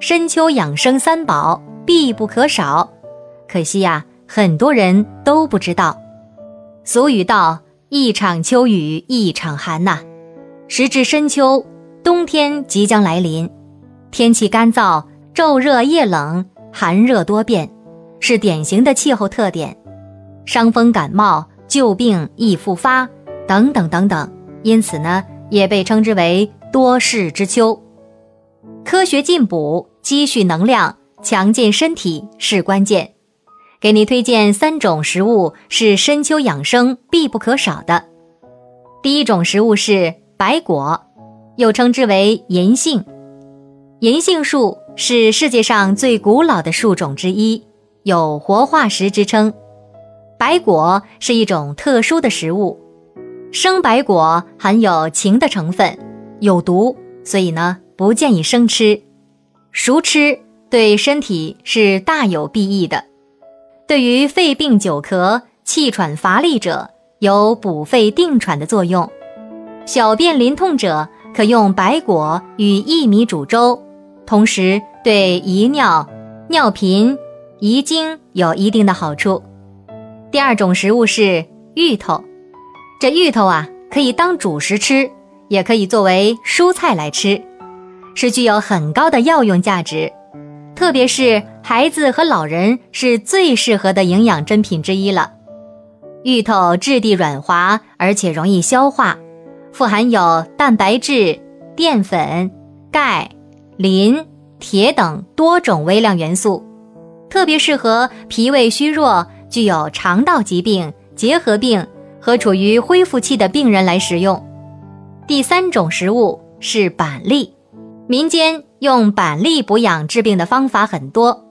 深秋养生三宝必不可少。可惜呀，很多人都不知道。俗语道：“一场秋雨一场寒”呐。时至深秋，冬天即将来临，天气干燥，昼热夜冷，寒热多变，是典型的气候特点。伤风感冒、旧病易复发，等等等等，因此呢，也被称之为多事之秋。科学进补，积蓄能量，强健身体是关键。给你推荐三种食物是深秋养生必不可少的。第一种食物是白果，又称之为银杏。银杏树是世界上最古老的树种之一，有活化石之称。白果是一种特殊的食物，生白果含有氰的成分，有毒，所以呢。不建议生吃，熟吃对身体是大有裨益的。对于肺病久咳、气喘乏力者，有补肺定喘的作用。小便淋痛者可用白果与薏米煮粥，同时对遗尿、尿频、遗精有一定的好处。第二种食物是芋头，这芋头啊，可以当主食吃，也可以作为蔬菜来吃。是具有很高的药用价值，特别是孩子和老人是最适合的营养珍品之一了。芋头质地软滑，而且容易消化，富含有蛋白质、淀粉、钙、磷、铁等多种微量元素，特别适合脾胃虚弱、具有肠道疾病、结核病和处于恢复期的病人来食用。第三种食物是板栗。民间用板栗补养治病的方法很多，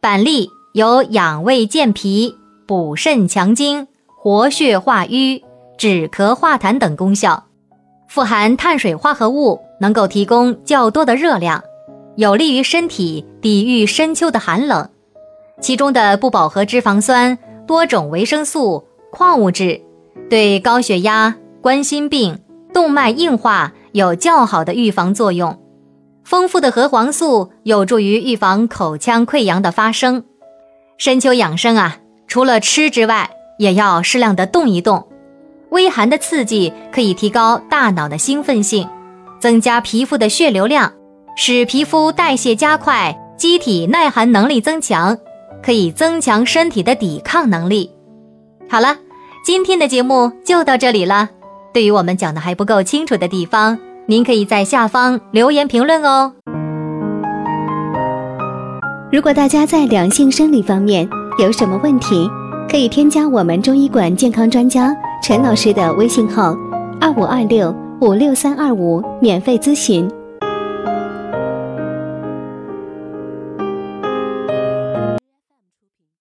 板栗有养胃健脾、补肾强精、活血化瘀、止咳化痰等功效，富含碳水化合物，能够提供较多的热量，有利于身体抵御深秋的寒冷。其中的不饱和脂肪酸、多种维生素、矿物质，对高血压、冠心病、动脉硬化有较好的预防作用。丰富的核黄素有助于预防口腔溃疡的发生。深秋养生啊，除了吃之外，也要适量的动一动。微寒的刺激可以提高大脑的兴奋性，增加皮肤的血流量，使皮肤代谢加快，机体耐寒能力增强，可以增强身体的抵抗能力。好了，今天的节目就到这里了。对于我们讲的还不够清楚的地方，您可以在下方留言评论哦。如果大家在两性生理方面有什么问题，可以添加我们中医馆健康专家陈老师的微信号：二五二六五六三二五，免费咨询。